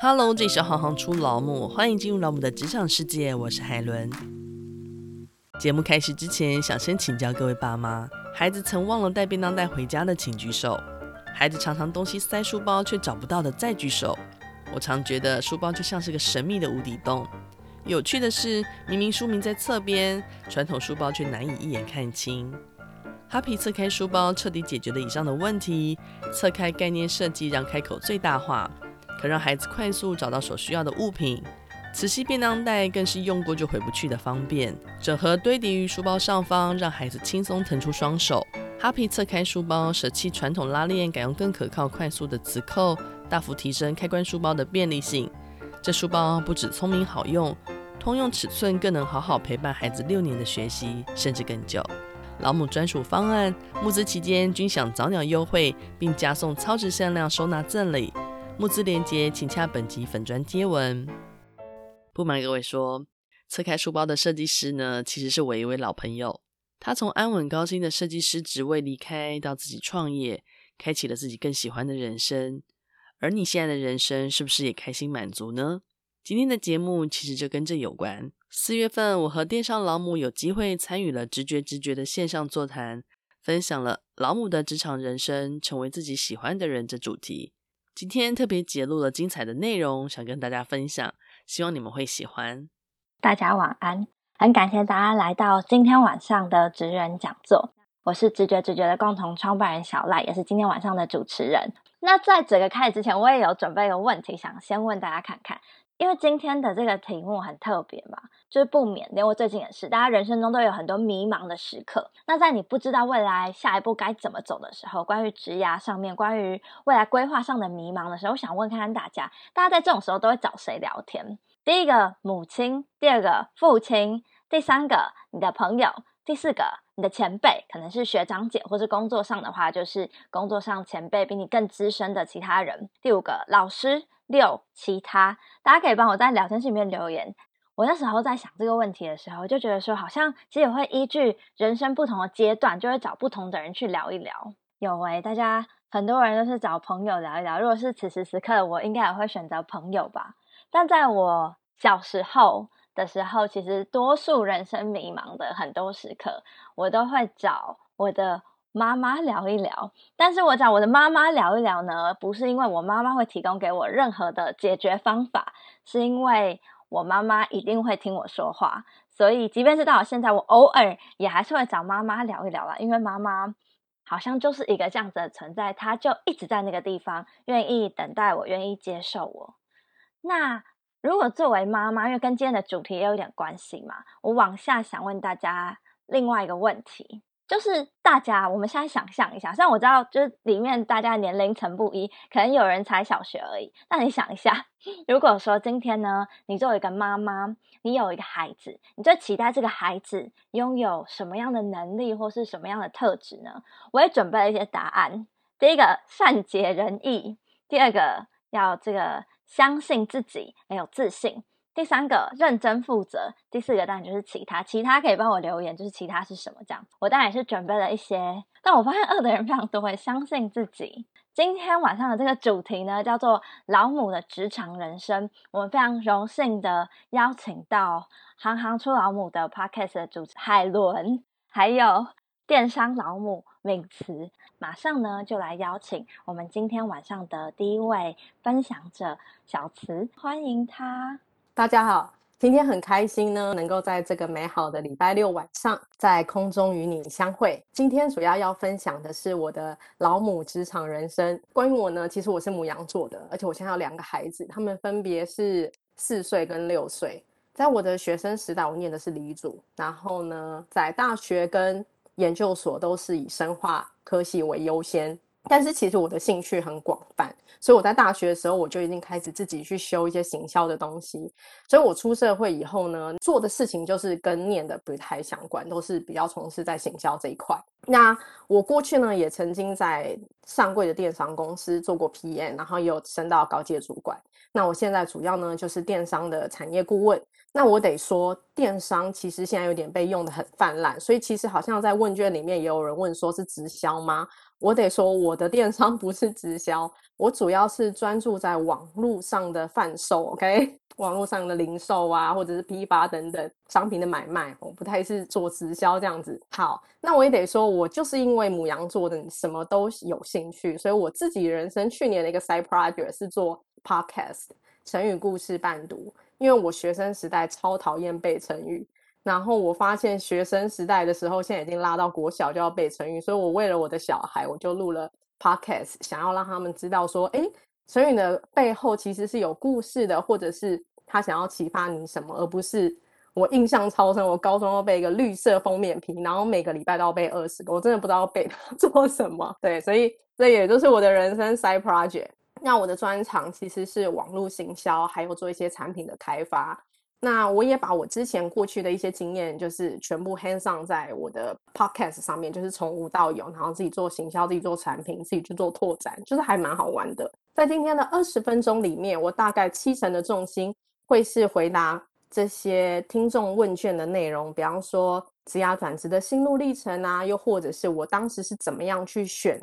Hello，这里是行行出老母，欢迎进入老母的职场世界，我是海伦。节目开始之前，想先请教各位爸妈，孩子曾忘了带便当袋回家的，请举手；孩子常常东西塞书包却找不到的，再举手。我常觉得书包就像是个神秘的无底洞。有趣的是，明明书名在侧边，传统书包却难以一眼看清。哈皮侧开书包彻底解决了以上的问题，侧开概念设计让开口最大化。可让孩子快速找到所需要的物品，磁吸便当袋更是用过就回不去的方便。整合堆叠于书包上方，让孩子轻松腾出双手。哈皮侧开书包，舍弃传统拉链，改用更可靠、快速的磁扣，大幅提升开关书包的便利性。这书包不止聪明好用，通用尺寸更能好好陪伴孩子六年的学习，甚至更久。老母专属方案，募资期间均享早鸟优惠，并加送超值限量收纳赠礼。募资链接，请洽本集粉砖贴文。不瞒各位说，侧开书包的设计师呢，其实是我一位老朋友。他从安稳高薪的设计师职位离开，到自己创业，开启了自己更喜欢的人生。而你现在的人生，是不是也开心满足呢？今天的节目其实就跟这有关。四月份，我和电商老母有机会参与了直觉直觉的线上座谈，分享了老母的职场人生，成为自己喜欢的人这主题。今天特别节录了精彩的内容，想跟大家分享，希望你们会喜欢。大家晚安，很感谢大家来到今天晚上的职人讲座。我是直觉直觉的共同创办人小赖，也是今天晚上的主持人。那在整个开始之前，我也有准备一个问题，想先问大家看看。因为今天的这个题目很特别嘛，就是不免连我最近也是，大家人生中都有很多迷茫的时刻。那在你不知道未来下一步该怎么走的时候，关于职涯上面，关于未来规划上的迷茫的时候，我想问看看大家，大家在这种时候都会找谁聊天？第一个母亲，第二个父亲，第三个你的朋友，第四个你的前辈，可能是学长姐，或是工作上的话，就是工作上前辈比你更资深的其他人。第五个老师。六，其他大家可以帮我在聊天室里面留言。我那时候在想这个问题的时候，就觉得说，好像其实也会依据人生不同的阶段，就会找不同的人去聊一聊。有诶、大家很多人都是找朋友聊一聊。如果是此时此刻，我应该也会选择朋友吧。但在我小时候的时候，其实多数人生迷茫的很多时刻，我都会找我的。妈妈聊一聊，但是我找我的妈妈聊一聊呢，不是因为我妈妈会提供给我任何的解决方法，是因为我妈妈一定会听我说话，所以即便是到现在，我偶尔也还是会找妈妈聊一聊啦，因为妈妈好像就是一个这样子的存在，她就一直在那个地方，愿意等待我，愿意接受我。那如果作为妈妈，因为跟今天的主题也有点关系嘛，我往下想问大家另外一个问题。就是大家，我们现在想象一下，虽然我知道，就是里面大家年龄层不一，可能有人才小学而已。那你想一下，如果说今天呢，你作为一个妈妈，你有一个孩子，你最期待这个孩子拥有什么样的能力或是什么样的特质呢？我也准备了一些答案。第一个，善解人意；第二个，要这个相信自己，很有自信。第三个认真负责，第四个当然就是其他，其他可以帮我留言，就是其他是什么这样。我当然也是准备了一些，但我发现二的人非常多，会相信自己。今天晚上的这个主题呢，叫做老母的职场人生。我们非常荣幸的邀请到行行出老母的 Podcast 的主持海伦，还有电商老母敏慈。马上呢就来邀请我们今天晚上的第一位分享者小慈，欢迎他。大家好，今天很开心呢，能够在这个美好的礼拜六晚上在空中与你相会。今天主要要分享的是我的老母职场人生。关于我呢，其实我是母羊座的，而且我现在有两个孩子，他们分别是四岁跟六岁。在我的学生时代，我念的是理组，然后呢，在大学跟研究所都是以生化科系为优先。但是其实我的兴趣很广所以我在大学的时候我就已经开始自己去修一些行销的东西。所以我出社会以后呢，做的事情就是跟念的不太相关，都是比较从事在行销这一块。那我过去呢，也曾经在上柜的电商公司做过 PM，然后也有升到高阶主管。那我现在主要呢就是电商的产业顾问。那我得说，电商其实现在有点被用得很泛滥，所以其实好像在问卷里面也有人问说是直销吗？我得说，我的电商不是直销，我主要是专注在网络上的贩售，OK，网络上的零售啊，或者是批发等等商品的买卖，我不太是做直销这样子。好，那我也得说，我就是因为母羊座的什么都有兴趣，所以我自己人生去年的一个 side project 是做 podcast 成语故事伴读，因为我学生时代超讨厌背成语。然后我发现学生时代的时候，现在已经拉到国小就要背成语，所以我为了我的小孩，我就录了 podcast，想要让他们知道说，诶，成语的背后其实是有故事的，或者是他想要启发你什么，而不是我印象超深，我高中要背一个绿色封面皮，然后每个礼拜都要背二十个，我真的不知道要背它 做什么。对，所以这也就是我的人生 side project。那我的专长其实是网络行销，还有做一些产品的开发。那我也把我之前过去的一些经验，就是全部 hands on 在我的 podcast 上面，就是从无到有，然后自己做行销，自己做产品，自己去做拓展，就是还蛮好玩的。在今天的二十分钟里面，我大概七成的重心会是回答这些听众问卷的内容，比方说职涯转职的心路历程啊，又或者是我当时是怎么样去选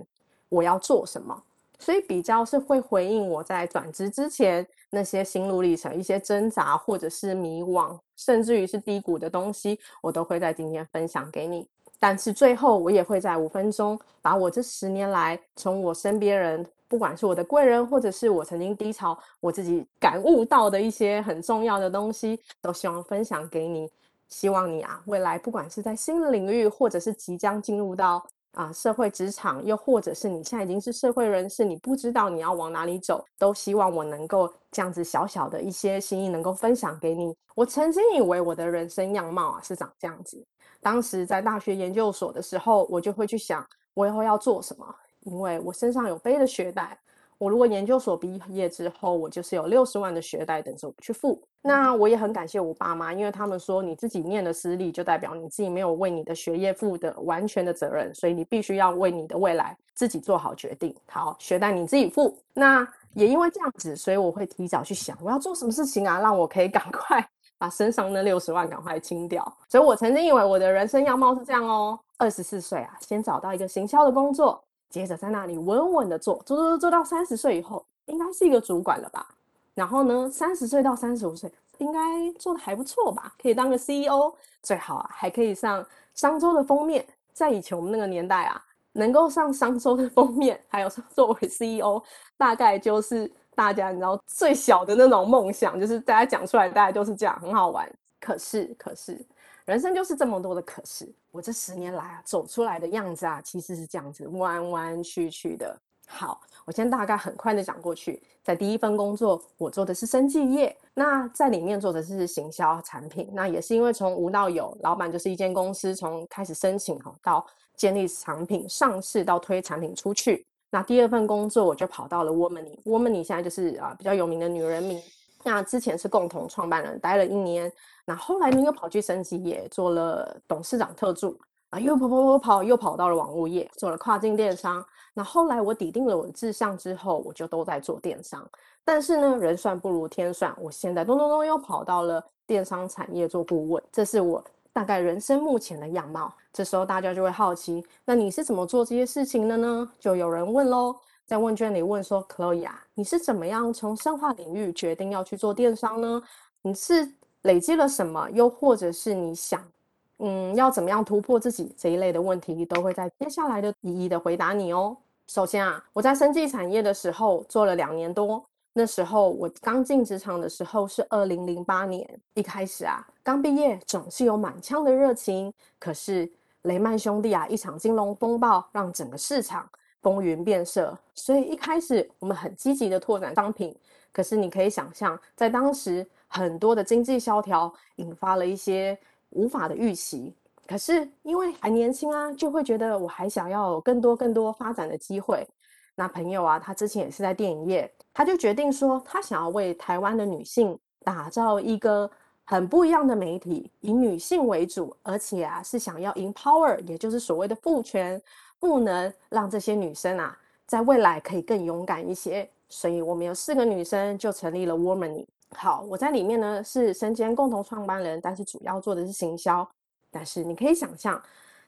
我要做什么。所以比较是会回应我在转职之前那些心路历程、一些挣扎或者是迷惘，甚至于是低谷的东西，我都会在今天分享给你。但是最后，我也会在五分钟把我这十年来从我身边人，不管是我的贵人，或者是我曾经低潮，我自己感悟到的一些很重要的东西，都希望分享给你。希望你啊，未来不管是在新的领域，或者是即将进入到。啊，社会职场，又或者是你现在已经是社会人士，你不知道你要往哪里走，都希望我能够这样子小小的一些心意能够分享给你。我曾经以为我的人生样貌啊是长这样子，当时在大学研究所的时候，我就会去想我以后要做什么，因为我身上有背的学贷。我如果研究所毕业之后，我就是有六十万的学贷等着我去付。那我也很感谢我爸妈，因为他们说你自己念的私立，就代表你自己没有为你的学业负的完全的责任，所以你必须要为你的未来自己做好决定。好，学贷你自己付。那也因为这样子，所以我会提早去想我要做什么事情啊，让我可以 赶快把身上那六十万赶快清掉。所以我曾经以为我的人生样貌是这样哦，二十四岁啊，先找到一个行销的工作。接着在那里稳稳的做，做做做，到三十岁以后，应该是一个主管了吧？然后呢，三十岁到三十五岁，应该做的还不错吧？可以当个 CEO，最好啊，还可以上商周的封面。在以前我们那个年代啊，能够上商周的封面，还有 作为 CEO，大概就是大家你知道最小的那种梦想，就是大家讲出来，大概都是这样，很好玩。可是，可是。人生就是这么多的可是，我这十年来啊走出来的样子啊，其实是这样子弯弯曲曲的。好，我先大概很快的讲过去。在第一份工作，我做的是生技业，那在里面做的是行销产品。那也是因为从无到有，老板就是一间公司，从开始申请哈到建立产品上市到推产品出去。那第二份工作我就跑到了 Womany，Womany 现在就是啊比较有名的女人名。那之前是共同创办人，待了一年。那后来呢，又跑去生技业做了董事长特助啊，又跑跑跑跑，又跑到了网络业做了跨境电商。那后来我底定了我的志向之后，我就都在做电商。但是呢，人算不如天算，我现在咚咚咚又跑到了电商产业做顾问。这是我大概人生目前的样貌。这时候大家就会好奇，那你是怎么做这些事情的呢？就有人问喽。在问卷里问说：“Chloe 啊，你是怎么样从生化领域决定要去做电商呢？你是累积了什么？又或者是你想，嗯，要怎么样突破自己这一类的问题，都会在接下来的一一的回答你哦。首先啊，我在生技产业的时候做了两年多，那时候我刚进职场的时候是二零零八年，一开始啊，刚毕业总是有满腔的热情，可是雷曼兄弟啊，一场金融风暴让整个市场。”风云变色，所以一开始我们很积极的拓展商品，可是你可以想象，在当时很多的经济萧条引发了一些无法的预期。可是因为还年轻啊，就会觉得我还想要有更多更多发展的机会。那朋友啊，他之前也是在电影业，他就决定说，他想要为台湾的女性打造一个很不一样的媒体，以女性为主，而且啊是想要 empower，也就是所谓的赋权。不能让这些女生啊，在未来可以更勇敢一些，所以我们有四个女生就成立了 Womany。好，我在里面呢是身兼共同创办人，但是主要做的是行销。但是你可以想象，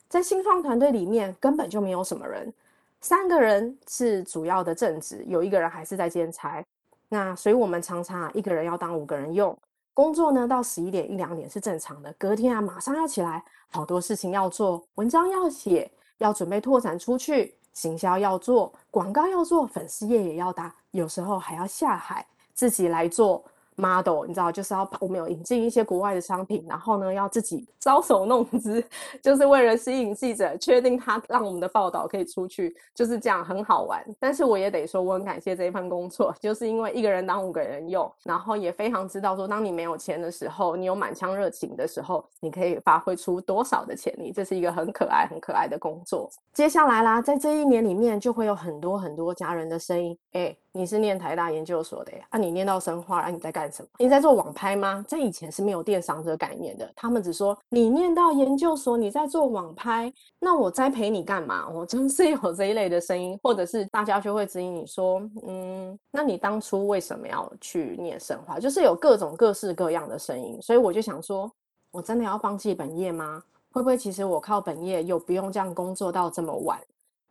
在新创团队里面根本就没有什么人，三个人是主要的正职，有一个人还是在兼差。那所以我们常常，一个人要当五个人用。工作呢，到十一点一两点是正常的。隔天啊，马上要起来，好多事情要做，文章要写，要准备拓展出去，行销要做，广告要做，粉丝页也要打，有时候还要下海自己来做。model，你知道，就是要我们有引进一些国外的商品，然后呢，要自己搔首弄姿，就是为了吸引记者，确定他让我们的报道可以出去，就是这样很好玩。但是我也得说，我很感谢这一份工作，就是因为一个人当五个人用，然后也非常知道说，当你没有钱的时候，你有满腔热情的时候，你可以发挥出多少的潜力，这是一个很可爱、很可爱的工作。接下来啦，在这一年里面，就会有很多很多家人的声音，诶你是念台大研究所的呀？啊，你念到生化，啊，你在干什么？你在做网拍吗？在以前是没有电商这个概念的，他们只说你念到研究所，你在做网拍，那我栽培你干嘛？我真是有这一类的声音，或者是大家就会质疑你说，嗯，那你当初为什么要去念生化？就是有各种各式各样的声音，所以我就想说，我真的要放弃本业吗？会不会其实我靠本业又不用这样工作到这么晚？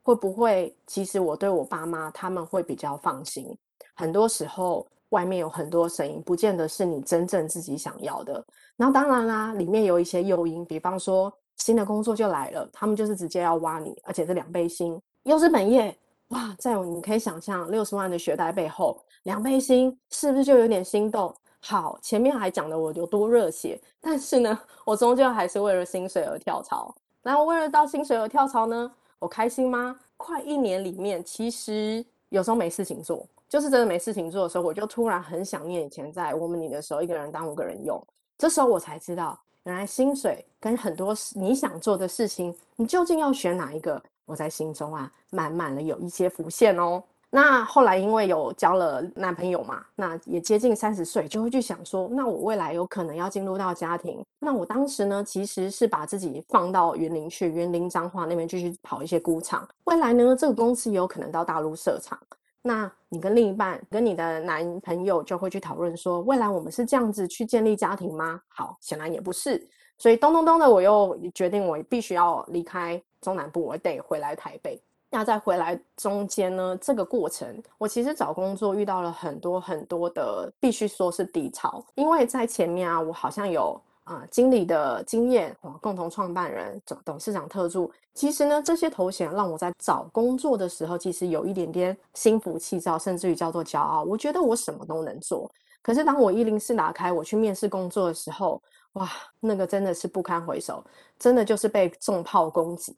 会不会，其实我对我爸妈他们会比较放心。很多时候，外面有很多声音，不见得是你真正自己想要的。然后当然啦，里面有一些诱因，比方说新的工作就来了，他们就是直接要挖你，而且是两倍薪，又是本业，哇！在你可以想象六十万的学贷背后，两倍薪是不是就有点心动？好，前面还讲的我有多热血，但是呢，我终究还是为了薪水而跳槽。然后为了到薪水而跳槽呢？我开心吗？快一年里面，其实有时候没事情做，就是真的没事情做的时候，我就突然很想念以前在我们你的时候，一个人当五个人用。这时候我才知道，原来薪水跟很多你想做的事情，你究竟要选哪一个？我在心中啊，慢慢的有一些浮现哦。那后来因为有交了男朋友嘛，那也接近三十岁，就会去想说，那我未来有可能要进入到家庭。那我当时呢，其实是把自己放到云林去，云林彰化那边继续跑一些菇厂。未来呢，这个公司也有可能到大陆设厂。那你跟另一半，跟你的男朋友就会去讨论说，未来我们是这样子去建立家庭吗？好，显然也不是。所以咚咚咚的，我又决定我必须要离开中南部，我得回来台北。那在回来中间呢，这个过程，我其实找工作遇到了很多很多的，必须说是低潮。因为在前面啊，我好像有啊、呃、经理的经验，共同创办人、总董事长特助。其实呢，这些头衔让我在找工作的时候，其实有一点点心浮气躁，甚至于叫做骄傲。我觉得我什么都能做。可是当我一零四打开，我去面试工作的时候，哇，那个真的是不堪回首，真的就是被重炮攻击。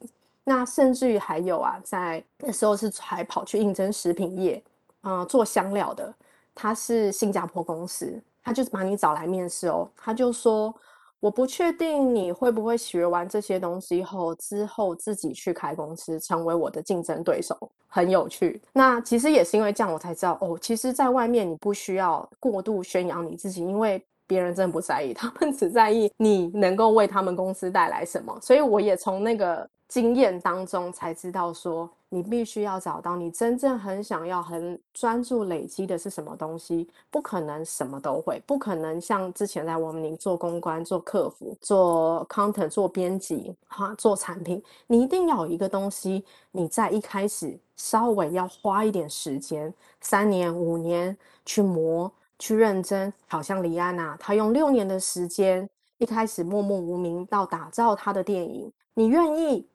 那甚至于还有啊，在那时候是还跑去应征食品业，啊、做香料的，他是新加坡公司，他就是把你找来面试哦，他就说，我不确定你会不会学完这些东西后，之后自己去开公司，成为我的竞争对手，很有趣。那其实也是因为这样，我才知道哦，其实在外面你不需要过度宣扬你自己，因为别人真的不在意，他们只在意你能够为他们公司带来什么。所以我也从那个。经验当中才知道，说你必须要找到你真正很想要、很专注累积的是什么东西。不可能什么都会，不可能像之前在我们做公关、做客服、做 content、做编辑、哈、做产品，你一定要有一个东西，你在一开始稍微要花一点时间，三年、五年去磨、去认真。好像李安娜，她用六年的时间，一开始默默无名到打造她的电影，你愿意？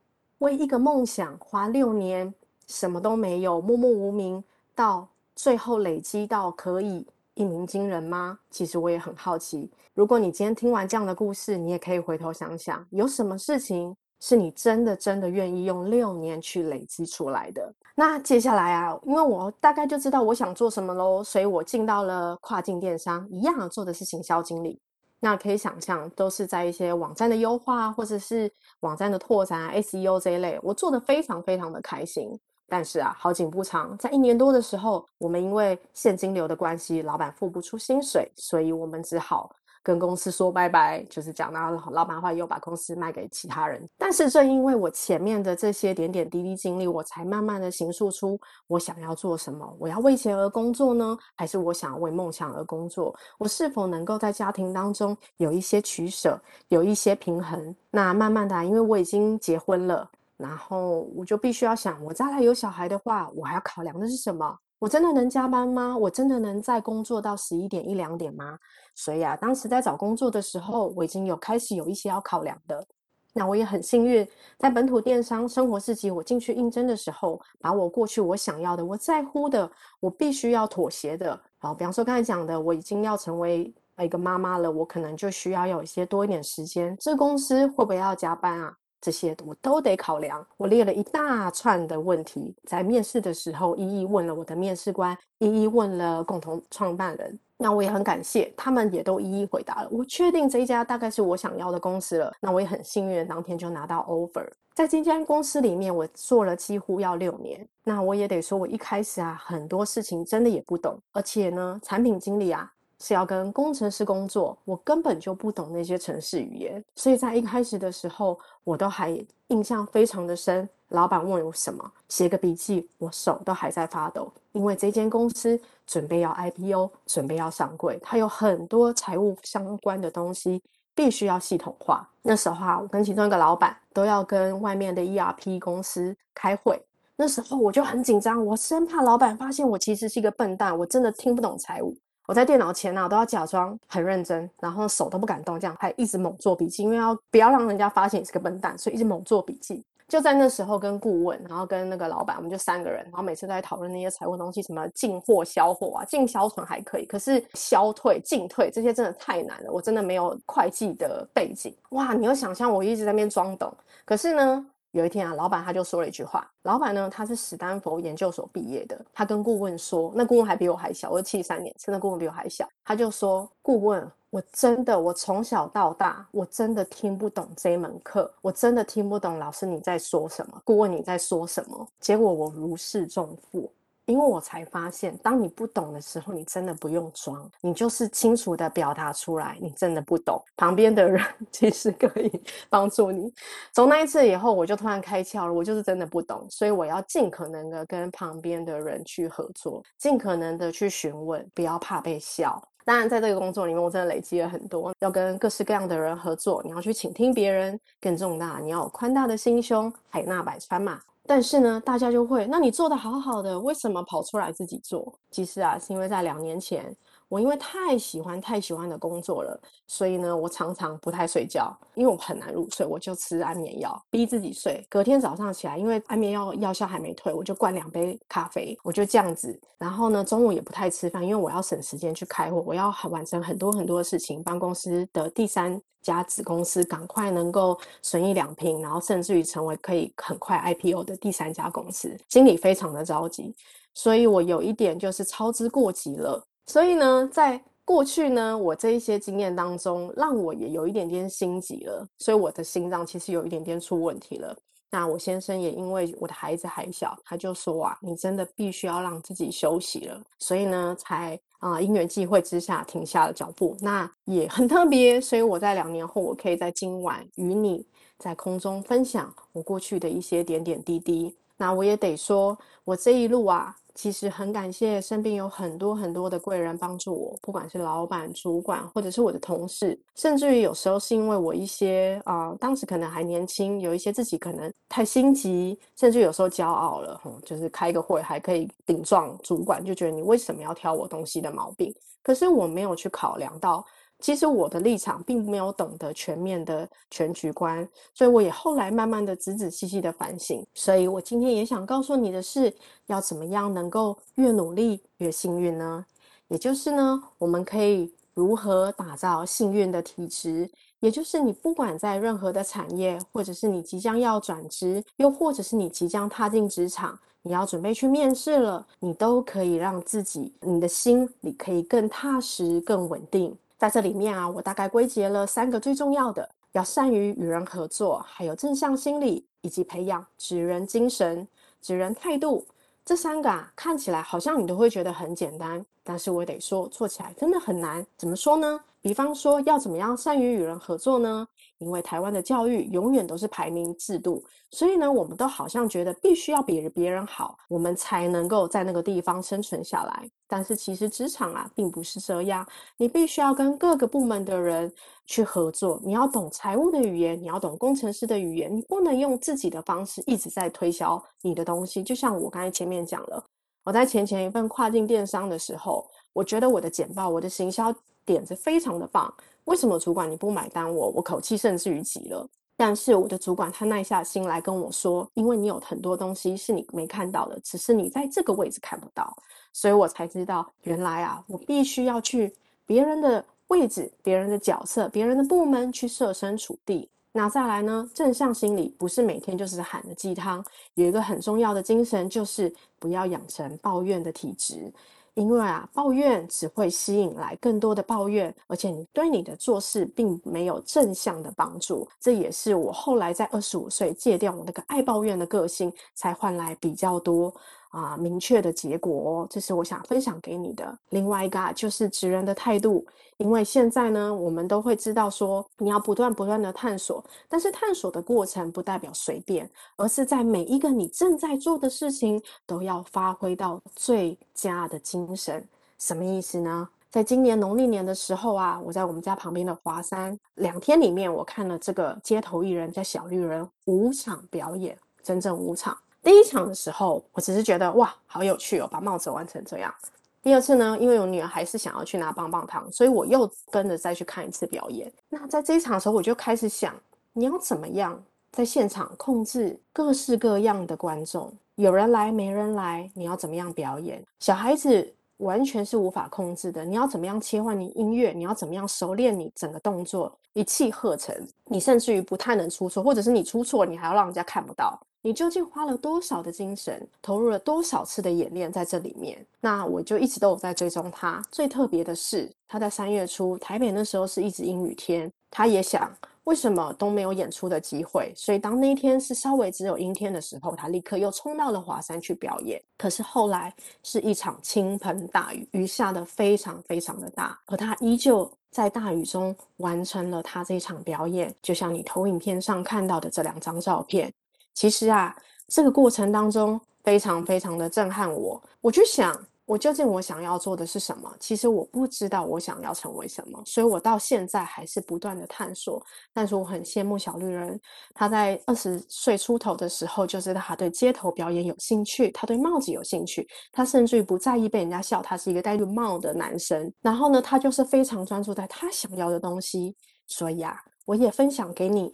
为一个梦想花六年，什么都没有，默默无名，到最后累积到可以一鸣惊人吗？其实我也很好奇。如果你今天听完这样的故事，你也可以回头想想，有什么事情是你真的真的愿意用六年去累积出来的？那接下来啊，因为我大概就知道我想做什么喽，所以我进到了跨境电商，一样做的是行销经理。那可以想象，都是在一些网站的优化，或者是网站的拓展啊，SEO 这一类，我做的非常非常的开心。但是啊，好景不长，在一年多的时候，我们因为现金流的关系，老板付不出薪水，所以我们只好。跟公司说拜拜，就是讲到老板话，又把公司卖给其他人。但是正因为我前面的这些点点滴滴经历，我才慢慢的形塑出我想要做什么。我要为钱而工作呢，还是我想要为梦想而工作？我是否能够在家庭当中有一些取舍，有一些平衡？那慢慢的，因为我已经结婚了。然后我就必须要想，我将来有小孩的话，我还要考量的是什么？我真的能加班吗？我真的能再工作到十一点一两点吗？所以啊，当时在找工作的时候，我已经有开始有一些要考量的。那我也很幸运，在本土电商生活市集，我进去应征的时候，把我过去我想要的、我在乎的、我必须要妥协的，好，比方说刚才讲的，我已经要成为一个妈妈了，我可能就需要有一些多一点时间。这公司会不会要加班啊？这些我都得考量。我列了一大串的问题，在面试的时候一一问了我的面试官，一一问了共同创办人。那我也很感谢，他们也都一一回答了。我确定这一家大概是我想要的公司了。那我也很幸运，当天就拿到 offer。在这间公司里面，我做了几乎要六年。那我也得说，我一开始啊，很多事情真的也不懂，而且呢，产品经理啊是要跟工程师工作，我根本就不懂那些程式语言。所以在一开始的时候，我都还印象非常的深。老板问我什么，写个笔记，我手都还在发抖，因为这间公司准备要 IPO，准备要上柜，它有很多财务相关的东西必须要系统化。那时候啊，我跟其中一个老板都要跟外面的 ERP 公司开会，那时候我就很紧张，我生怕老板发现我其实是一个笨蛋，我真的听不懂财务。我在电脑前啊，都要假装很认真，然后手都不敢动，这样还一直猛做笔记，因为要不要让人家发现你是个笨蛋，所以一直猛做笔记。就在那时候，跟顾问，然后跟那个老板，我们就三个人，然后每次都在讨论那些财务东西，什么进货、销货啊，进销存还可以，可是销退、进退这些真的太难了，我真的没有会计的背景。哇，你要想象我一直在那边装懂，可是呢，有一天啊，老板他就说了一句话，老板呢，他是史丹佛研究所毕业的，他跟顾问说，那顾问还比我还小，我七三年，真的顾问比我还小，他就说，顾问。我真的，我从小到大，我真的听不懂这门课，我真的听不懂老师你在说什么，顾问你在说什么。结果我如释重负，因为我才发现，当你不懂的时候，你真的不用装，你就是清楚地表达出来，你真的不懂，旁边的人 其实可以帮助你。从那一次以后，我就突然开窍了，我就是真的不懂，所以我要尽可能的跟旁边的人去合作，尽可能的去询问，不要怕被笑。当然，在这个工作里面，我真的累积了很多，要跟各式各样的人合作。你要去倾听别人，更重大，你要有宽大的心胸，海纳百川嘛。但是呢，大家就会，那你做的好好的，为什么跑出来自己做？其实啊，是因为在两年前。我因为太喜欢太喜欢的工作了，所以呢，我常常不太睡觉，因为我很难入睡，我就吃安眠药逼自己睡。隔天早上起来，因为安眠药药效还没退，我就灌两杯咖啡，我就这样子。然后呢，中午也不太吃饭，因为我要省时间去开会，我要完成很多很多的事情，帮公司的第三家子公司赶快能够损益两平，然后甚至于成为可以很快 IPO 的第三家公司，心里非常的着急，所以我有一点就是操之过急了。所以呢，在过去呢，我这一些经验当中，让我也有一点点心急了，所以我的心脏其实有一点点出问题了。那我先生也因为我的孩子还小，他就说啊，你真的必须要让自己休息了。所以呢，才啊因缘际会之下停下了脚步。那也很特别，所以我在两年后，我可以在今晚与你在空中分享我过去的一些点点滴滴。那我也得说，我这一路啊。其实很感谢身边有很多很多的贵人帮助我，不管是老板、主管，或者是我的同事，甚至于有时候是因为我一些啊、当时可能还年轻，有一些自己可能太心急，甚至有时候骄傲了，哼，就是开个会还可以顶撞主管，就觉得你为什么要挑我东西的毛病？可是我没有去考量到。其实我的立场并没有懂得全面的全局观，所以我也后来慢慢的仔仔细细的反省。所以我今天也想告诉你的是，要怎么样能够越努力越幸运呢？也就是呢，我们可以如何打造幸运的体质？也就是你不管在任何的产业，或者是你即将要转职，又或者是你即将踏进职场，你要准备去面试了，你都可以让自己，你的心里可以更踏实、更稳定。在这里面啊，我大概归结了三个最重要的：要善于与人合作，还有正向心理，以及培养指人精神、指人态度。这三个啊，看起来好像你都会觉得很简单，但是我得说，做起来真的很难。怎么说呢？比方说，要怎么样善于与人合作呢？因为台湾的教育永远都是排名制度，所以呢，我们都好像觉得必须要比别人好，我们才能够在那个地方生存下来。但是其实职场啊，并不是这样，你必须要跟各个部门的人去合作，你要懂财务的语言，你要懂工程师的语言，你不能用自己的方式一直在推销你的东西。就像我刚才前面讲了，我在前前一份跨境电商的时候，我觉得我的简报，我的行销。点子非常的棒，为什么主管你不买单我？我口气甚至于急了。但是我的主管他耐下心来跟我说，因为你有很多东西是你没看到的，只是你在这个位置看不到，所以我才知道原来啊，我必须要去别人的位置、别人的角色、别人的部门去设身处地。那再来呢，正向心理不是每天就是喊的鸡汤，有一个很重要的精神就是不要养成抱怨的体质。因为啊，抱怨只会吸引来更多的抱怨，而且你对你的做事并没有正向的帮助。这也是我后来在二十五岁戒掉我那个爱抱怨的个性，才换来比较多。啊，明确的结果，这是我想分享给你的。另外一个，就是职人的态度，因为现在呢，我们都会知道说，你要不断不断的探索，但是探索的过程不代表随便，而是在每一个你正在做的事情都要发挥到最佳的精神。什么意思呢？在今年农历年的时候啊，我在我们家旁边的华山，两天里面我看了这个街头艺人叫小绿人五场表演，整整五场。第一场的时候，我只是觉得哇，好有趣哦，把帽子玩成这样。第二次呢，因为我女儿还是想要去拿棒棒糖，所以我又跟着再去看一次表演。那在这一场的时候，我就开始想，你要怎么样在现场控制各式各样的观众，有人来没人来，你要怎么样表演？小孩子完全是无法控制的，你要怎么样切换你音乐？你要怎么样熟练你整个动作，一气呵成？你甚至于不太能出错，或者是你出错，你还要让人家看不到。你究竟花了多少的精神，投入了多少次的演练在这里面？那我就一直都有在追踪他。最特别的是，他在三月初台北那时候是一直阴雨天，他也想为什么都没有演出的机会，所以当那一天是稍微只有阴天的时候，他立刻又冲到了华山去表演。可是后来是一场倾盆大雨，雨下得非常非常的大，而他依旧在大雨中完成了他这场表演，就像你投影片上看到的这两张照片。其实啊，这个过程当中非常非常的震撼我。我就想，我究竟我想要做的是什么？其实我不知道我想要成为什么，所以我到现在还是不断的探索。但是我很羡慕小绿人，他在二十岁出头的时候就知道他对街头表演有兴趣，他对帽子有兴趣，他甚至于不在意被人家笑，他是一个戴绿帽的男生。然后呢，他就是非常专注在他想要的东西。所以啊，我也分享给你。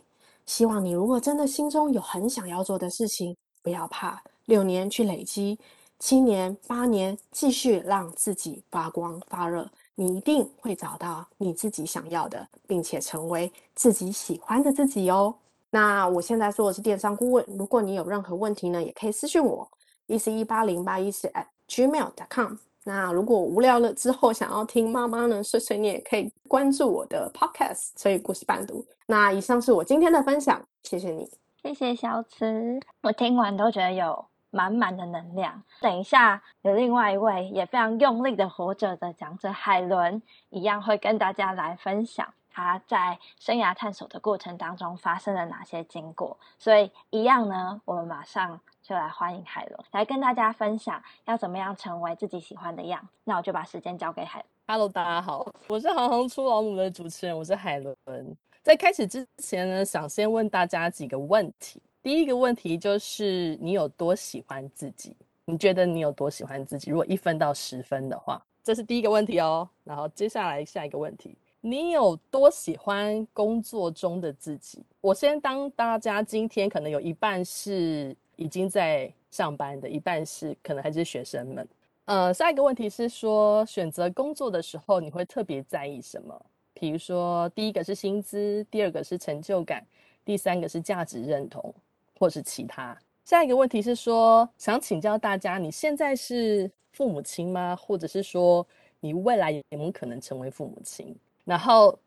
希望你如果真的心中有很想要做的事情，不要怕，六年去累积，七年、八年继续让自己发光发热，你一定会找到你自己想要的，并且成为自己喜欢的自己哦。那我现在做的是电商顾问，如果你有任何问题呢，也可以私信我一四一八零八一四 at gmail.com。那如果无聊了之后想要听妈妈呢碎碎念，也可以关注我的 podcast，所以故事伴读。那以上是我今天的分享，谢谢你，谢谢小慈。我听完都觉得有满满的能量。等一下有另外一位也非常用力的活着的讲者海伦，一样会跟大家来分享他在生涯探索的过程当中发生了哪些经过。所以一样呢，我们马上。就来欢迎海伦来跟大家分享要怎么样成为自己喜欢的样。那我就把时间交给海。Hello，大家好，我是行行出老母的主持人，我是海伦。在开始之前呢，想先问大家几个问题。第一个问题就是你有多喜欢自己？你觉得你有多喜欢自己？如果一分到十分的话，这是第一个问题哦。然后接下来下一个问题，你有多喜欢工作中的自己？我先当大家今天可能有一半是。已经在上班的一半是可能还是学生们。呃，下一个问题是说，选择工作的时候你会特别在意什么？比如说，第一个是薪资，第二个是成就感，第三个是价值认同，或是其他。下一个问题是说，想请教大家，你现在是父母亲吗？或者是说，你未来有没有可能成为父母亲？然后，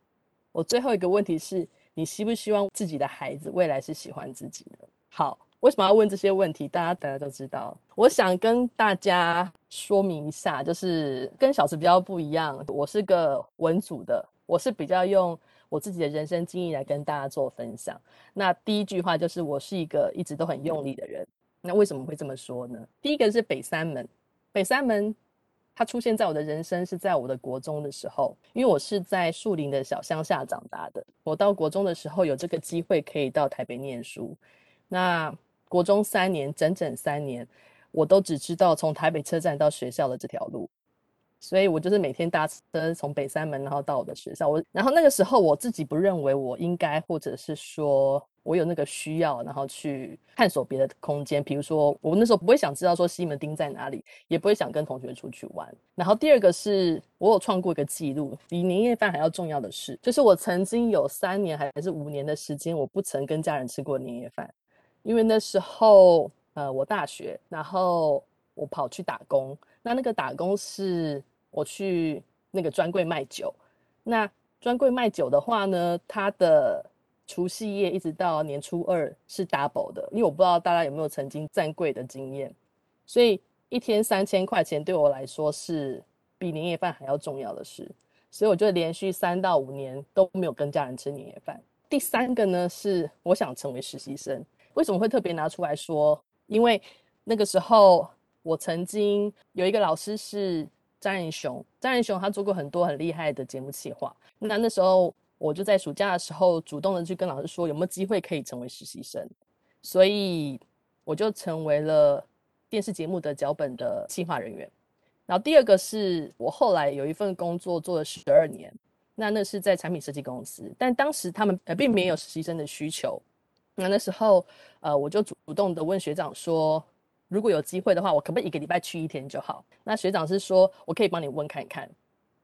我最后一个问题是，你希不希望自己的孩子未来是喜欢自己的？好。为什么要问这些问题？大家大家都知道。我想跟大家说明一下，就是跟小池比较不一样。我是个文组的，我是比较用我自己的人生经历来跟大家做分享。那第一句话就是，我是一个一直都很用力的人。那为什么会这么说呢？第一个是北三门，北三门。它出现在我的人生是在我的国中的时候，因为我是在树林的小乡下长大的。我到国中的时候有这个机会可以到台北念书，那国中三年，整整三年，我都只知道从台北车站到学校的这条路。所以我就是每天搭车从北三门，然后到我的学校。我然后那个时候我自己不认为我应该，或者是说我有那个需要，然后去探索别的空间。比如说，我那时候不会想知道说西门町在哪里，也不会想跟同学出去玩。然后第二个是我有创过一个记录，比年夜饭还要重要的事，就是我曾经有三年还是五年的时间，我不曾跟家人吃过年夜饭，因为那时候呃我大学，然后我跑去打工，那那个打工是。我去那个专柜卖酒，那专柜卖酒的话呢，它的除夕夜一直到年初二是 double 的，因为我不知道大家有没有曾经站柜的经验，所以一天三千块钱对我来说是比年夜饭还要重要的事，所以我就连续三到五年都没有跟家人吃年夜饭。第三个呢是我想成为实习生，为什么会特别拿出来说？因为那个时候我曾经有一个老师是。张仁雄，张仁雄他做过很多很厉害的节目企划。那那时候我就在暑假的时候主动的去跟老师说有没有机会可以成为实习生，所以我就成为了电视节目的脚本的企划人员。然后第二个是我后来有一份工作做了十二年，那那是在产品设计公司，但当时他们呃并没有实习生的需求。那那时候呃我就主动的问学长说。如果有机会的话，我可不可以一个礼拜去一天就好？那学长是说，我可以帮你问看看。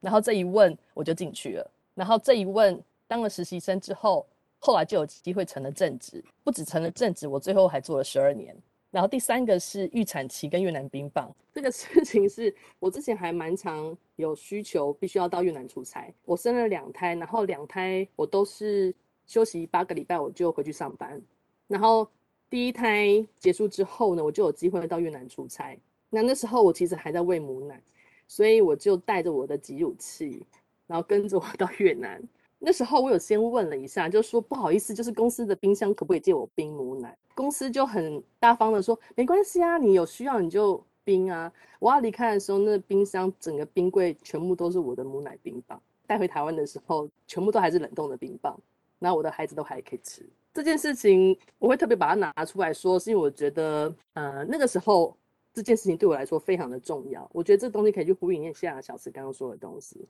然后这一问我就进去了。然后这一问当了实习生之后，后来就有机会成了正职。不止成了正职，我最后还做了十二年。然后第三个是预产期跟越南冰棒这个事情，是我之前还蛮常有需求，必须要到越南出差。我生了两胎，然后两胎我都是休息八个礼拜，我就回去上班。然后。第一胎结束之后呢，我就有机会到越南出差。那那时候我其实还在喂母奶，所以我就带着我的挤乳器，然后跟着我到越南。那时候我有先问了一下，就说不好意思，就是公司的冰箱可不可以借我冰母奶？公司就很大方的说没关系啊，你有需要你就冰啊。我要离开的时候，那冰箱整个冰柜全部都是我的母奶冰棒，带回台湾的时候全部都还是冷冻的冰棒，然后我的孩子都还可以吃。这件事情我会特别把它拿出来说，是因为我觉得，呃，那个时候这件事情对我来说非常的重要。我觉得这东西可以去呼应一下小池刚刚说的东西。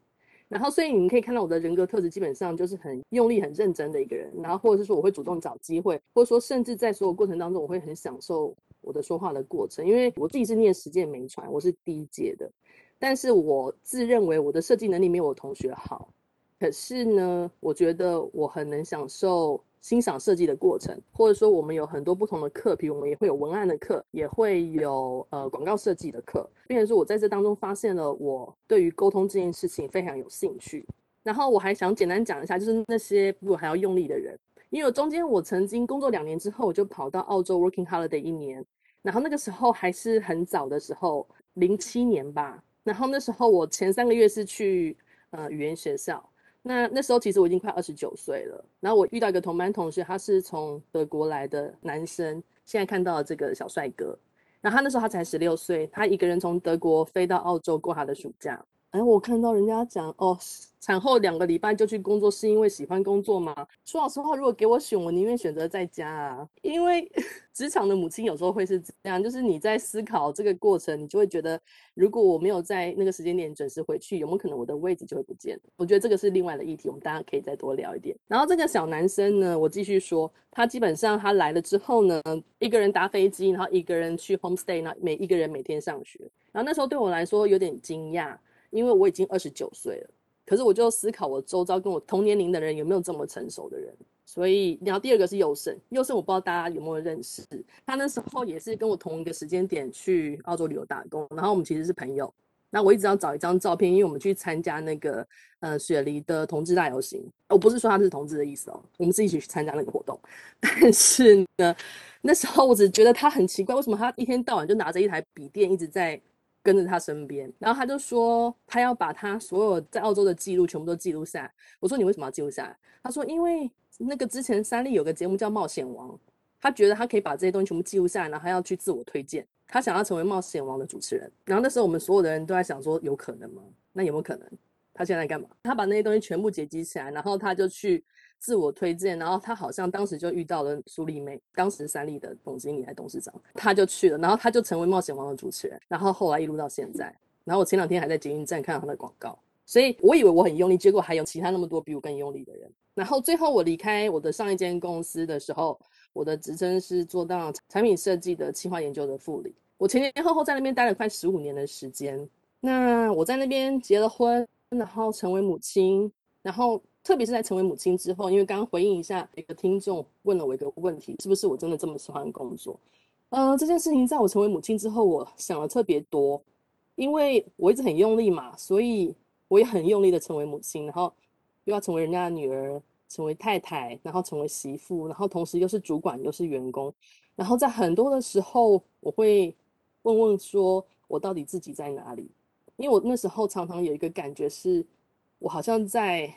然后，所以你们可以看到我的人格特质基本上就是很用力、很认真的一个人。然后，或者是说我会主动找机会，或者说甚至在所有过程当中，我会很享受我的说话的过程。因为我自己是念实践媒传，我是第一届的，但是我自认为我的设计能力没有我同学好。可是呢，我觉得我很能享受。欣赏设计的过程，或者说我们有很多不同的课，比如我们也会有文案的课，也会有呃广告设计的课。并且说我在这当中发现了我对于沟通这件事情非常有兴趣。然后我还想简单讲一下，就是那些比我还要用力的人，因为中间我曾经工作两年之后，我就跑到澳洲 working holiday 一年，然后那个时候还是很早的时候，零七年吧。然后那时候我前三个月是去呃语言学校。那那时候其实我已经快二十九岁了，然后我遇到一个同班同学，他是从德国来的男生，现在看到了这个小帅哥，然后他那时候他才十六岁，他一个人从德国飞到澳洲过他的暑假。哎，我看到人家讲哦，产后两个礼拜就去工作，是因为喜欢工作吗？说老实话，如果给我选，我宁愿选择在家啊，因为 职场的母亲有时候会是这样，就是你在思考这个过程，你就会觉得，如果我没有在那个时间点准时回去，有没有可能我的位置就会不见？我觉得这个是另外的议题，我们大家可以再多聊一点。然后这个小男生呢，我继续说，他基本上他来了之后呢，一个人搭飞机，然后一个人去 homestay，那每一个人每天上学，然后那时候对我来说有点惊讶。因为我已经二十九岁了，可是我就思考我周遭跟我同年龄的人有没有这么成熟的人。所以，然后第二个是佑胜，佑胜我不知道大家有没有认识，他那时候也是跟我同一个时间点去澳洲旅游打工，然后我们其实是朋友。那我一直要找一张照片，因为我们去参加那个呃雪梨的同志大游行。我不是说他是同志的意思哦，我们是一起去参加那个活动。但是呢，那时候我只觉得他很奇怪，为什么他一天到晚就拿着一台笔电一直在跟着他身边？然后他就说他要把他所有在澳洲的记录全部都记录下来。我说你为什么要记录下来？他说因为那个之前三立有个节目叫《冒险王》，他觉得他可以把这些东西全部记录下来，然后他要去自我推荐。他想要成为冒险王的主持人，然后那时候我们所有的人都在想说，有可能吗？那有没有可能？他现在干嘛？他把那些东西全部结集起来，然后他就去自我推荐，然后他好像当时就遇到了苏丽妹，当时三立的总经理还董事长，他就去了，然后他就成为冒险王的主持人，然后后来一路到现在。然后我前两天还在捷运站看到他的广告，所以我以为我很用力，结果还有其他那么多比我更用力的人。然后最后我离开我的上一间公司的时候。我的职称是做到产品设计的企划研究的副理。我前前后后在那边待了快十五年的时间。那我在那边结了婚，然后成为母亲，然后特别是在成为母亲之后，因为刚刚回应一下一个听众问了我一个问题，是不是我真的这么喜欢工作？呃，这件事情在我成为母亲之后，我想了特别多，因为我一直很用力嘛，所以我也很用力的成为母亲，然后又要成为人家的女儿。成为太太，然后成为媳妇，然后同时又是主管又是员工，然后在很多的时候，我会问问说，我到底自己在哪里？因为我那时候常常有一个感觉是，我好像在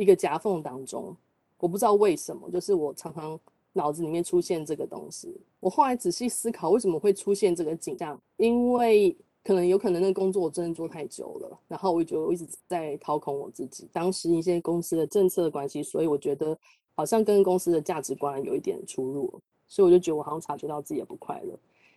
一个夹缝当中，我不知道为什么，就是我常常脑子里面出现这个东西。我后来仔细思考，为什么会出现这个景象？因为可能有可能那个工作我真的做太久了，然后我觉得我一直在掏空我自己。当时一些公司的政策的关系，所以我觉得好像跟公司的价值观有一点出入，所以我就觉得我好像察觉到自己也不快乐。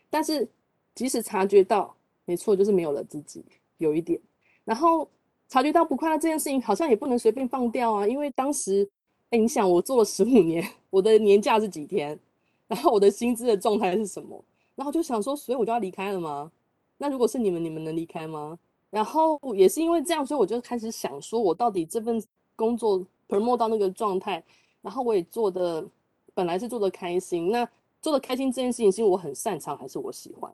但是即使察觉到，没错，就是没有了自己，有一点。然后察觉到不快乐这件事情，好像也不能随便放掉啊，因为当时，哎，你想我做了十五年，我的年假是几天？然后我的薪资的状态是什么？然后就想说，所以我就要离开了吗？那如果是你们，你们能离开吗？然后也是因为这样，所以我就开始想说，我到底这份工作 promote 到那个状态，然后我也做的本来是做的开心，那做的开心这件事情是我很擅长还是我喜欢？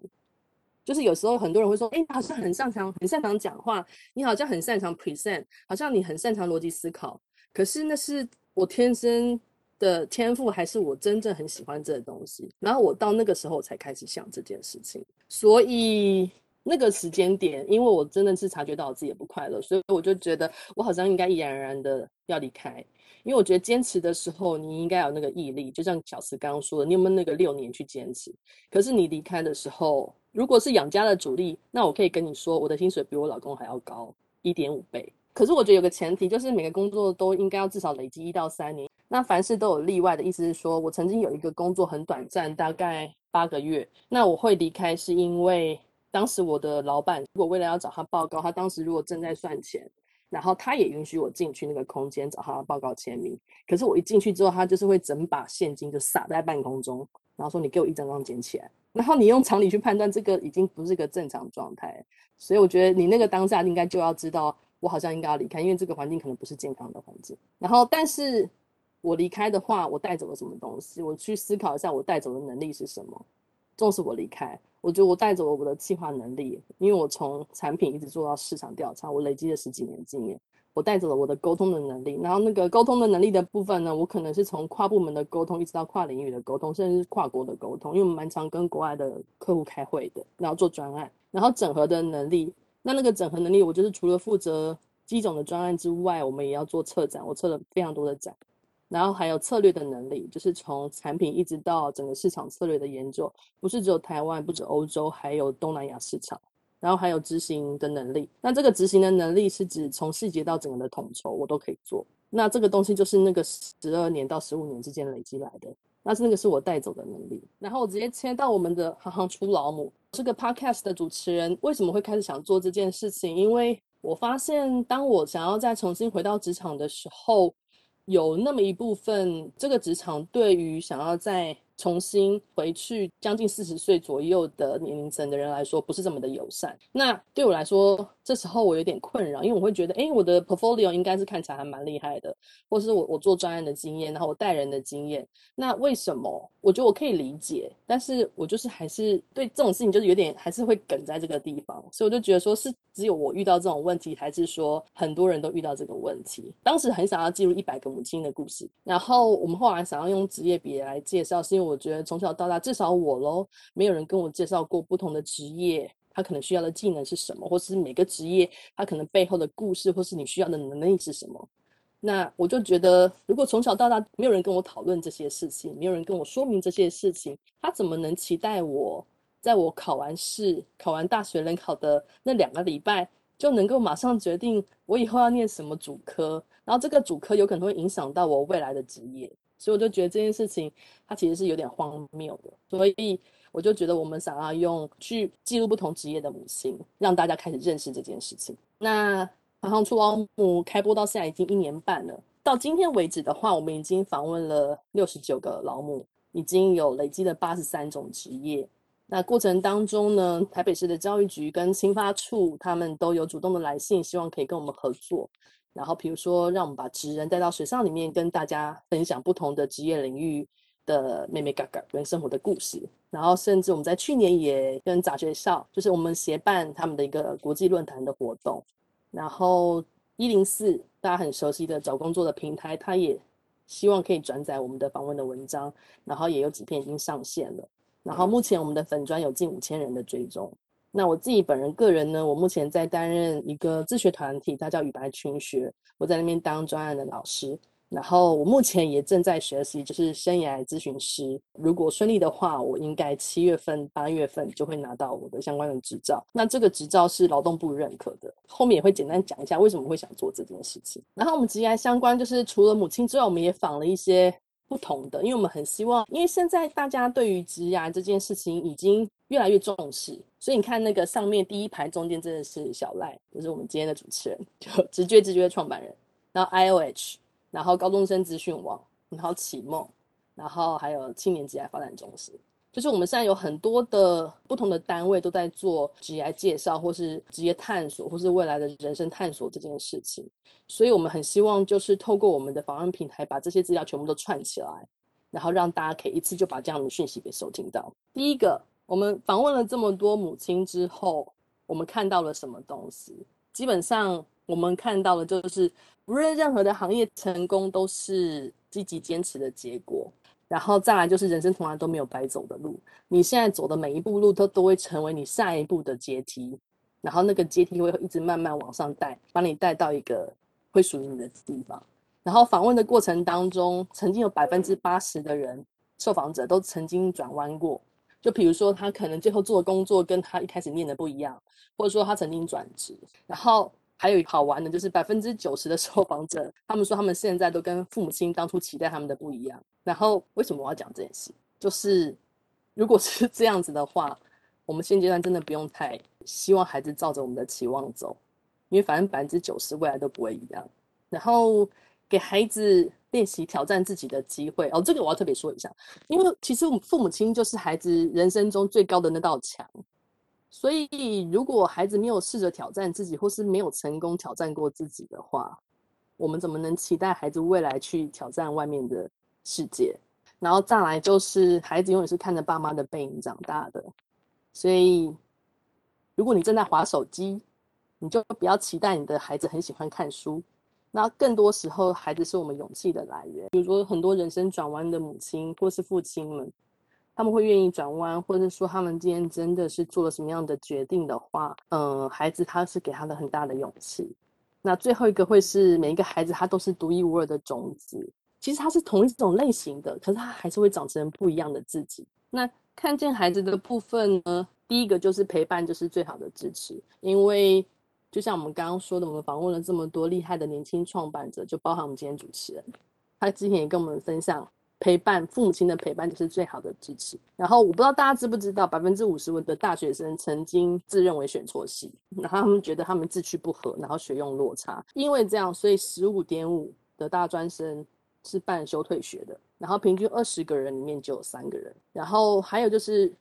就是有时候很多人会说，哎，你好像很擅长，很擅长讲话，你好像很擅长 present，好像你很擅长逻辑思考，可是那是我天生的天赋，还是我真正很喜欢这东西？然后我到那个时候才开始想这件事情，所以。那个时间点，因为我真的是察觉到我自己也不快乐，所以我就觉得我好像应该毅然然的要离开。因为我觉得坚持的时候，你应该有那个毅力，就像小慈刚刚说的，你有没有那个六年去坚持？可是你离开的时候，如果是养家的主力，那我可以跟你说，我的薪水比我老公还要高一点五倍。可是我觉得有个前提，就是每个工作都应该要至少累积一到三年。那凡事都有例外的意思是说，我曾经有一个工作很短暂，大概八个月，那我会离开是因为。当时我的老板，如果为了要找他报告，他当时如果正在算钱，然后他也允许我进去那个空间找他的报告签名。可是我一进去之后，他就是会整把现金就撒在半空中，然后说：“你给我一张张捡起来。”然后你用常理去判断，这个已经不是个正常状态。所以我觉得你那个当下应该就要知道，我好像应该要离开，因为这个环境可能不是健康的环境。然后，但是我离开的话，我带走了什么东西？我去思考一下，我带走的能力是什么？纵使我离开。我觉得我带走了我的企划能力，因为我从产品一直做到市场调查，我累积了十几年经验。我带走了我的沟通的能力，然后那个沟通的能力的部分呢，我可能是从跨部门的沟通，一直到跨领域的沟通，甚至是跨国的沟通，因为我们蛮常跟国外的客户开会的，然后做专案，然后整合的能力。那那个整合能力，我就是除了负责机种的专案之外，我们也要做策展，我策了非常多的展。然后还有策略的能力，就是从产品一直到整个市场策略的研究，不是只有台湾，不止欧洲，还有东南亚市场。然后还有执行的能力，那这个执行的能力是指从细节到整个的统筹，我都可以做。那这个东西就是那个十二年到十五年之间累积来的，那是那个是我带走的能力。然后我直接切到我们的行行出老母，这个 podcast 的主持人为什么会开始想做这件事情？因为我发现，当我想要再重新回到职场的时候。有那么一部分，这个职场对于想要在重新回去将近四十岁左右的年龄层的人来说，不是这么的友善。那对我来说，这时候我有点困扰，因为我会觉得，诶，我的 portfolio 应该是看起来还蛮厉害的，或是我我做专案的经验，然后我带人的经验，那为什么？我觉得我可以理解，但是我就是还是对这种事情就是有点还是会梗在这个地方，所以我就觉得说是只有我遇到这种问题，还是说很多人都遇到这个问题？当时很想要记录一百个母亲的故事，然后我们后来想要用职业别来介绍，是因为我觉得从小到大至少我喽，没有人跟我介绍过不同的职业，他可能需要的技能是什么，或是每个职业他可能背后的故事，或是你需要的能力是什么。那我就觉得，如果从小到大没有人跟我讨论这些事情，没有人跟我说明这些事情，他怎么能期待我在我考完试、考完大学联考的那两个礼拜就能够马上决定我以后要念什么主科？然后这个主科有可能会影响到我未来的职业，所以我就觉得这件事情它其实是有点荒谬的。所以我就觉得我们想要用去记录不同职业的母亲，让大家开始认识这件事情。那。然后，出老母开播到现在已经一年半了。到今天为止的话，我们已经访问了六十九个老母，已经有累积了八十三种职业。那过程当中呢，台北市的教育局跟青发处他们都有主动的来信，希望可以跟我们合作。然后，比如说，让我们把职人带到水上里面，跟大家分享不同的职业领域的妹妹嘎嘎跟生活的故事。然后，甚至我们在去年也跟杂学校，就是我们协办他们的一个国际论坛的活动。然后一零四大家很熟悉的找工作的平台，它也希望可以转载我们的访问的文章，然后也有几篇已经上线了。然后目前我们的粉专有近五千人的追踪。那我自己本人个人呢，我目前在担任一个自学团体，它叫语白群学，我在那边当专案的老师。然后我目前也正在学习，就是生涯咨询师。如果顺利的话，我应该七月份、八月份就会拿到我的相关的执照。那这个执照是劳动部认可的。后面也会简单讲一下为什么会想做这件事情。然后我们职涯相关，就是除了母亲之外，我们也访了一些不同的，因为我们很希望，因为现在大家对于职牙这件事情已经越来越重视，所以你看那个上面第一排中间真的是小赖，就是我们今天的主持人，就直觉直觉的创办人，然后 IOH。然后高中生资讯网，然后启梦，然后还有青年职涯发展中心，就是我们现在有很多的不同的单位都在做职业介绍，或是职业探索，或是未来的人生探索这件事情。所以我们很希望就是透过我们的访问平台，把这些资料全部都串起来，然后让大家可以一次就把这样的讯息给收听到。第一个，我们访问了这么多母亲之后，我们看到了什么东西？基本上。我们看到的就是，无论任何的行业成功都是积极坚持的结果，然后再来就是人生从来都没有白走的路，你现在走的每一步路都都会成为你下一步的阶梯，然后那个阶梯会一直慢慢往上带，把你带到一个会属于你的地方。然后访问的过程当中，曾经有百分之八十的人受访者都曾经转弯过，就比如说他可能最后做的工作跟他一开始念的不一样，或者说他曾经转职，然后。还有好玩的，就是百分之九十的受访者，他们说他们现在都跟父母亲当初期待他们的不一样。然后为什么我要讲这件事？就是如果是这样子的话，我们现阶段真的不用太希望孩子照着我们的期望走，因为反正百分之九十未来都不会一样。然后给孩子练习挑战自己的机会哦，这个我要特别说一下，因为其实我们父母亲就是孩子人生中最高的那道墙。所以，如果孩子没有试着挑战自己，或是没有成功挑战过自己的话，我们怎么能期待孩子未来去挑战外面的世界？然后再来就是，孩子永远是看着爸妈的背影长大的。所以，如果你正在划手机，你就不要期待你的孩子很喜欢看书。那更多时候，孩子是我们勇气的来源。比如说，很多人生转弯的母亲或是父亲们。他们会愿意转弯，或者说他们今天真的是做了什么样的决定的话，嗯、孩子他是给他的很大的勇气。那最后一个会是每一个孩子他都是独一无二的种子，其实他是同一种类型的，可是他还是会长成不一样的自己。那看见孩子的部分呢，第一个就是陪伴，就是最好的支持。因为就像我们刚刚说的，我们访问了这么多厉害的年轻创办者，就包含我们今天主持人，他之前也跟我们分享。陪伴父母亲的陪伴就是最好的支持。然后我不知道大家知不知道，百分之五十的大学生曾经自认为选错系，然后他们觉得他们志趣不合，然后学用落差。因为这样，所以十五点五的大专生是半休退学的，然后平均二十个人里面就有三个人。然后还有就是，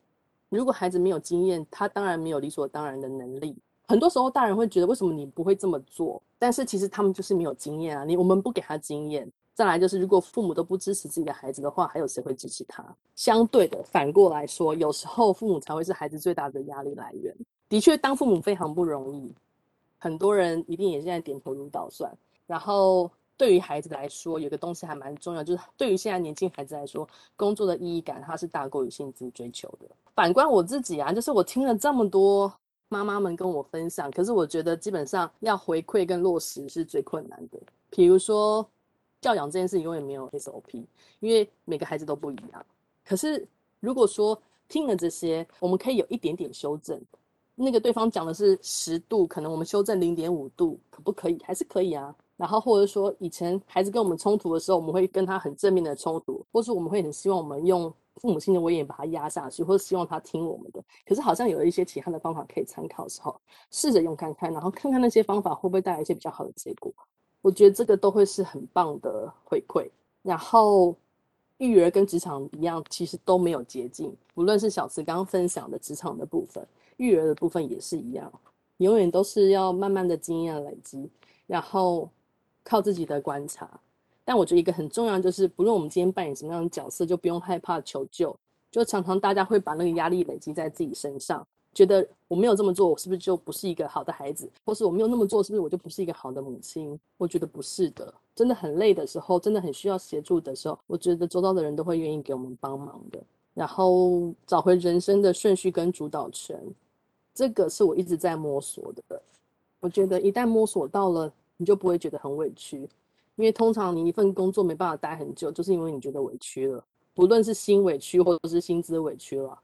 如果孩子没有经验，他当然没有理所当然的能力。很多时候大人会觉得，为什么你不会这么做？但是其实他们就是没有经验啊，你我们不给他经验。再来就是，如果父母都不支持自己的孩子的话，还有谁会支持他？相对的，反过来说，有时候父母才会是孩子最大的压力来源。的确，当父母非常不容易，很多人一定也现在点头如捣蒜。然后，对于孩子来说，有个东西还蛮重要，就是对于现在年轻孩子来说，工作的意义感它是大过于薪资追求的。反观我自己啊，就是我听了这么多妈妈们跟我分享，可是我觉得基本上要回馈跟落实是最困难的。比如说。教养这件事永远没有 SOP，因为每个孩子都不一样。可是如果说听了这些，我们可以有一点点修正。那个对方讲的是十度，可能我们修正零点五度，可不可以？还是可以啊。然后或者说以前孩子跟我们冲突的时候，我们会跟他很正面的冲突，或是我们会很希望我们用父母亲的威严把他压下去，或者希望他听我们的。可是好像有一些其他的方法可以参考的时候，试着用看看，然后看看那些方法会不会带来一些比较好的结果。我觉得这个都会是很棒的回馈。然后，育儿跟职场一样，其实都没有捷径。无论是小慈刚刚分享的职场的部分，育儿的部分也是一样，永远都是要慢慢的经验累积，然后靠自己的观察。但我觉得一个很重要就是，不论我们今天扮演什么样的角色，就不用害怕求救。就常常大家会把那个压力累积在自己身上。觉得我没有这么做，我是不是就不是一个好的孩子？或是我没有那么做，是不是我就不是一个好的母亲？我觉得不是的。真的很累的时候，真的很需要协助的时候，我觉得周遭的人都会愿意给我们帮忙的。然后找回人生的顺序跟主导权，这个是我一直在摸索的。我觉得一旦摸索到了，你就不会觉得很委屈，因为通常你一份工作没办法待很久，就是因为你觉得委屈了，不论是心委屈或者是薪资委屈了。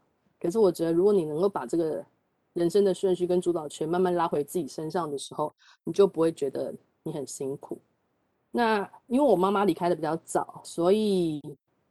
可是我觉得，如果你能够把这个人生的顺序跟主导权慢慢拉回自己身上的时候，你就不会觉得你很辛苦。那因为我妈妈离开的比较早，所以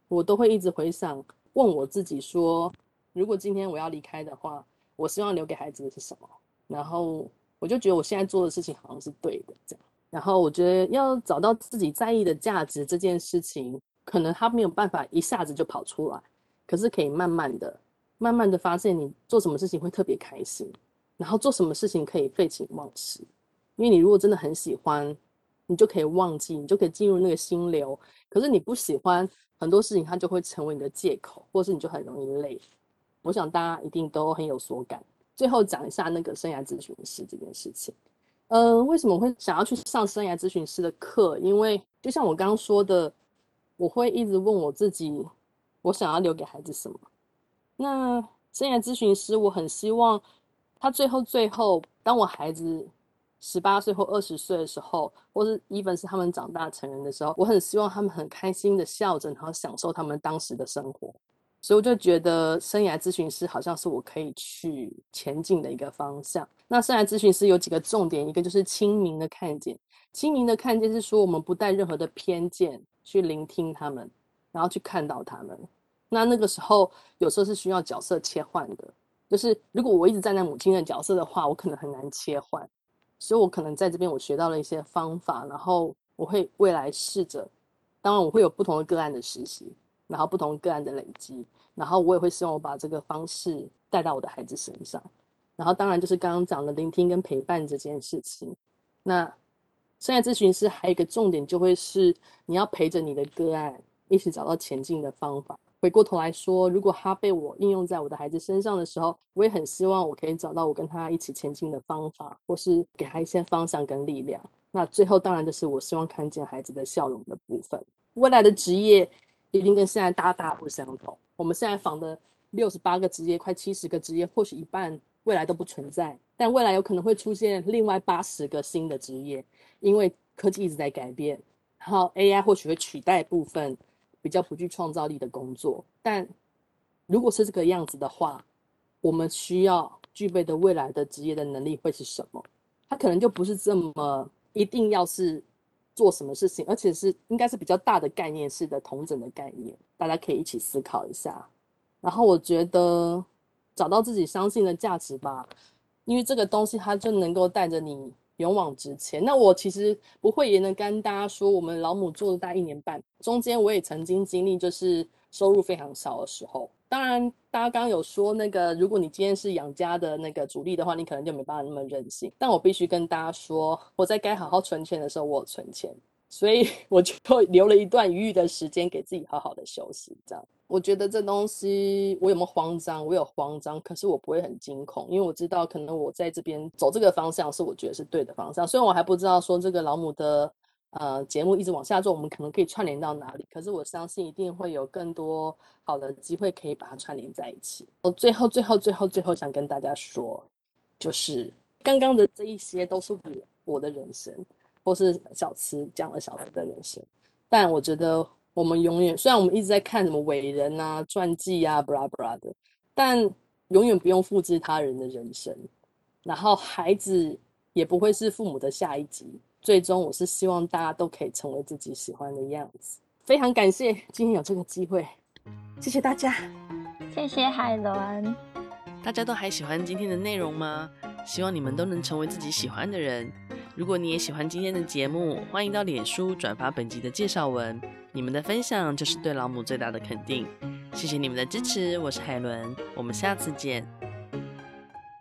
我都会一直回想，问我自己说，如果今天我要离开的话，我希望留给孩子的是什么？然后我就觉得我现在做的事情好像是对的，这样。然后我觉得要找到自己在意的价值这件事情，可能他没有办法一下子就跑出来，可是可以慢慢的。慢慢的发现，你做什么事情会特别开心，然后做什么事情可以废寝忘食。因为你如果真的很喜欢，你就可以忘记，你就可以进入那个心流。可是你不喜欢很多事情，它就会成为你的借口，或是你就很容易累。我想大家一定都很有所感。最后讲一下那个生涯咨询师这件事情。呃，为什么会想要去上生涯咨询师的课？因为就像我刚刚说的，我会一直问我自己，我想要留给孩子什么。那生涯咨询师，我很希望他最后最后，当我孩子十八岁或二十岁的时候，或是 even 是他们长大成人的时候，我很希望他们很开心的笑着，然后享受他们当时的生活。所以我就觉得生涯咨询师好像是我可以去前进的一个方向。那生涯咨询师有几个重点，一个就是亲民的看见，亲民的看见是说我们不带任何的偏见去聆听他们，然后去看到他们。那那个时候，有时候是需要角色切换的。就是如果我一直站在母亲的角色的话，我可能很难切换。所以我可能在这边我学到了一些方法，然后我会未来试着。当然，我会有不同的个案的实习，然后不同个案的累积，然后我也会希望我把这个方式带到我的孩子身上。然后当然就是刚刚讲的聆听跟陪伴这件事情。那生涯咨询师还有一个重点，就会是你要陪着你的个案一起找到前进的方法。回过头来说，如果他被我应用在我的孩子身上的时候，我也很希望我可以找到我跟他一起前进的方法，或是给他一些方向跟力量。那最后当然就是我希望看见孩子的笑容的部分。未来的职业一定跟现在大大不相同。我们现在仿的六十八个职业，快七十个职业，或许一半未来都不存在，但未来有可能会出现另外八十个新的职业，因为科技一直在改变，然后 AI 或许会取代部分。比较不具创造力的工作，但如果是这个样子的话，我们需要具备的未来的职业的能力会是什么？它可能就不是这么一定要是做什么事情，而且是应该是比较大的概念式的同整的概念，大家可以一起思考一下。然后我觉得找到自己相信的价值吧，因为这个东西它就能够带着你勇往直前。那我其实不讳言的跟大家说，我们老母做了大一年半，中间我也曾经经历就是收入非常少的时候。当然，大家刚刚有说那个，如果你今天是养家的那个主力的话，你可能就没办法那么任性。但我必须跟大家说，我在该好好存钱的时候，我有存钱，所以 我就留了一段余裕的时间给自己好好的休息。这样，我觉得这东西我有没有慌张？我有慌张，可是我不会很惊恐，因为我知道可能我在这边走这个方向是我觉得是对的方向。虽然我还不知道说这个老母的。呃，节目一直往下做，我们可能可以串联到哪里？可是我相信一定会有更多好的机会可以把它串联在一起。我最后、最后、最后、最后想跟大家说，就是刚刚的这一些都是我我的人生，或是小慈讲了小慈的人生。但我觉得我们永远，虽然我们一直在看什么伟人啊、传记啊、布拉布拉的，但永远不用复制他人的人生。然后孩子也不会是父母的下一集。最终，我是希望大家都可以成为自己喜欢的样子。非常感谢今天有这个机会，谢谢大家，谢谢海伦。大家都还喜欢今天的内容吗？希望你们都能成为自己喜欢的人。如果你也喜欢今天的节目，欢迎到脸书转发本集的介绍文。你们的分享就是对老母最大的肯定。谢谢你们的支持，我是海伦，我们下次见。